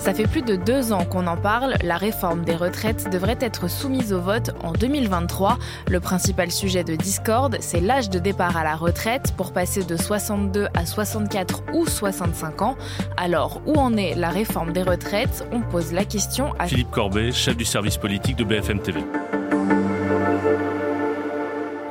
Ça fait plus de deux ans qu'on en parle, la réforme des retraites devrait être soumise au vote en 2023. Le principal sujet de discorde, c'est l'âge de départ à la retraite pour passer de 62 à 64 ou 65 ans. Alors, où en est la réforme des retraites? On pose la question à Philippe Corbet, chef du service politique de BFM TV.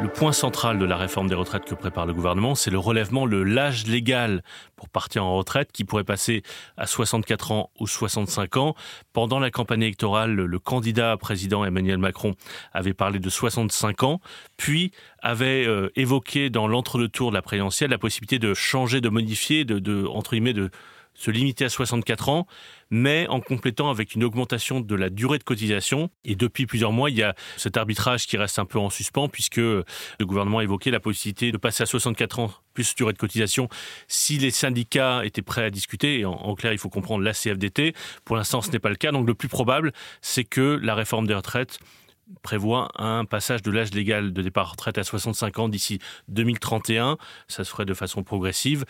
Le point central de la réforme des retraites que prépare le gouvernement, c'est le relèvement de l'âge légal pour partir en retraite qui pourrait passer à 64 ans ou 65 ans. Pendant la campagne électorale, le candidat président Emmanuel Macron avait parlé de 65 ans, puis avait euh, évoqué dans l'entre-deux-tours de la présidentielle la possibilité de changer, de modifier, de, de entre guillemets, de se limiter à 64 ans, mais en complétant avec une augmentation de la durée de cotisation. Et depuis plusieurs mois, il y a cet arbitrage qui reste un peu en suspens, puisque le gouvernement a évoqué la possibilité de passer à 64 ans plus durée de cotisation si les syndicats étaient prêts à discuter. Et en, clair, il faut comprendre la CFDT. Pour l'instant, ce n'est pas le cas. Donc le plus probable, c'est que la réforme des retraites prévoit un passage de l'âge légal de départ retraite à 65 ans d'ici 2031. Ça se ferait de façon progressive.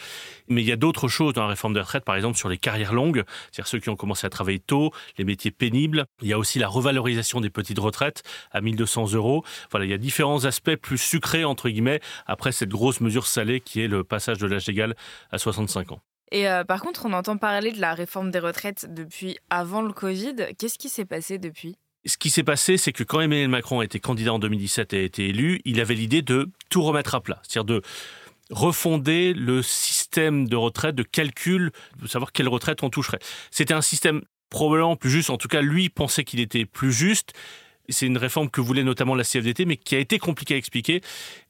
Mais il y a d'autres choses dans la réforme des retraites, par exemple sur les carrières longues, c'est-à-dire ceux qui ont commencé à travailler tôt, les métiers pénibles. Il y a aussi la revalorisation des petites retraites à 1200 euros. Voilà, il y a différents aspects plus sucrés, entre guillemets, après cette grosse mesure salée qui est le passage de l'âge légal à 65 ans. Et euh, par contre, on entend parler de la réforme des retraites depuis avant le Covid. Qu'est-ce qui s'est passé depuis? Ce qui s'est passé, c'est que quand Emmanuel Macron a été candidat en 2017 et a été élu, il avait l'idée de tout remettre à plat, c'est-à-dire de refonder le système de retraite, de calcul, de savoir quelle retraite on toucherait. C'était un système probablement plus juste, en tout cas lui pensait qu'il était plus juste. C'est une réforme que voulait notamment la CFDT, mais qui a été compliquée à expliquer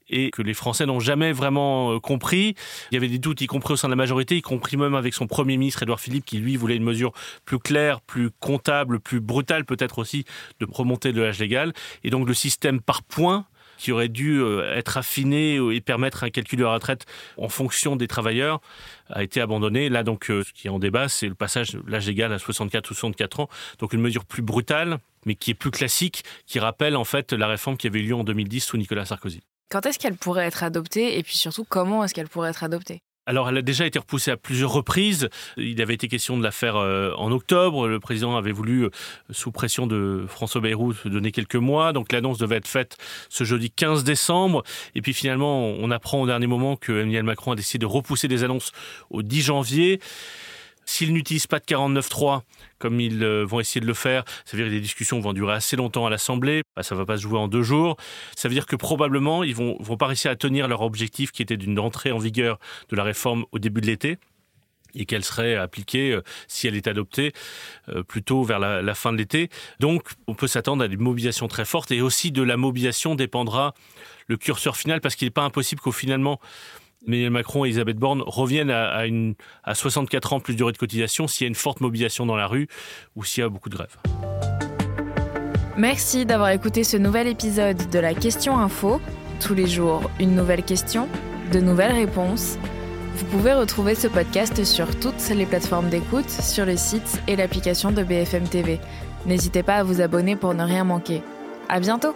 et que les Français n'ont jamais vraiment euh, compris. Il y avait des doutes, y compris au sein de la majorité, y compris même avec son Premier ministre, Édouard Philippe, qui lui voulait une mesure plus claire, plus comptable, plus brutale peut-être aussi, de remonter de l'âge légal. Et donc le système par points qui aurait dû euh, être affiné et permettre un calcul de la retraite en fonction des travailleurs a été abandonné. Là, donc, euh, ce qui est en débat, c'est le passage de l'âge légal à 64 ou 64 ans. Donc, une mesure plus brutale, mais qui est plus classique, qui rappelle en fait la réforme qui avait eu lieu en 2010 sous Nicolas Sarkozy. Quand est-ce qu'elle pourrait être adoptée et puis surtout comment est-ce qu'elle pourrait être adoptée? Alors, elle a déjà été repoussée à plusieurs reprises. Il avait été question de la faire euh, en octobre. Le président avait voulu, euh, sous pression de François Bayrou, se donner quelques mois. Donc, l'annonce devait être faite ce jeudi 15 décembre. Et puis, finalement, on apprend au dernier moment que Emmanuel Macron a décidé de repousser des annonces au 10 janvier. S'ils n'utilisent pas de 49.3, comme ils euh, vont essayer de le faire, ça veut dire que les discussions vont durer assez longtemps à l'Assemblée, bah, ça ne va pas se jouer en deux jours. Ça veut dire que probablement, ils vont, vont pas réussir à tenir leur objectif qui était d'une entrée en vigueur de la réforme au début de l'été et qu'elle serait appliquée, euh, si elle est adoptée, euh, plutôt vers la, la fin de l'été. Donc, on peut s'attendre à des mobilisations très fortes et aussi de la mobilisation dépendra le curseur final parce qu'il n'est pas impossible qu'au finalement, Emmanuel Macron et Elisabeth Borne reviennent à, une, à 64 ans plus durée de cotisation s'il y a une forte mobilisation dans la rue ou s'il y a beaucoup de grèves. Merci d'avoir écouté ce nouvel épisode de la Question Info. Tous les jours, une nouvelle question, de nouvelles réponses. Vous pouvez retrouver ce podcast sur toutes les plateformes d'écoute, sur le site et l'application de BFM TV. N'hésitez pas à vous abonner pour ne rien manquer. À bientôt!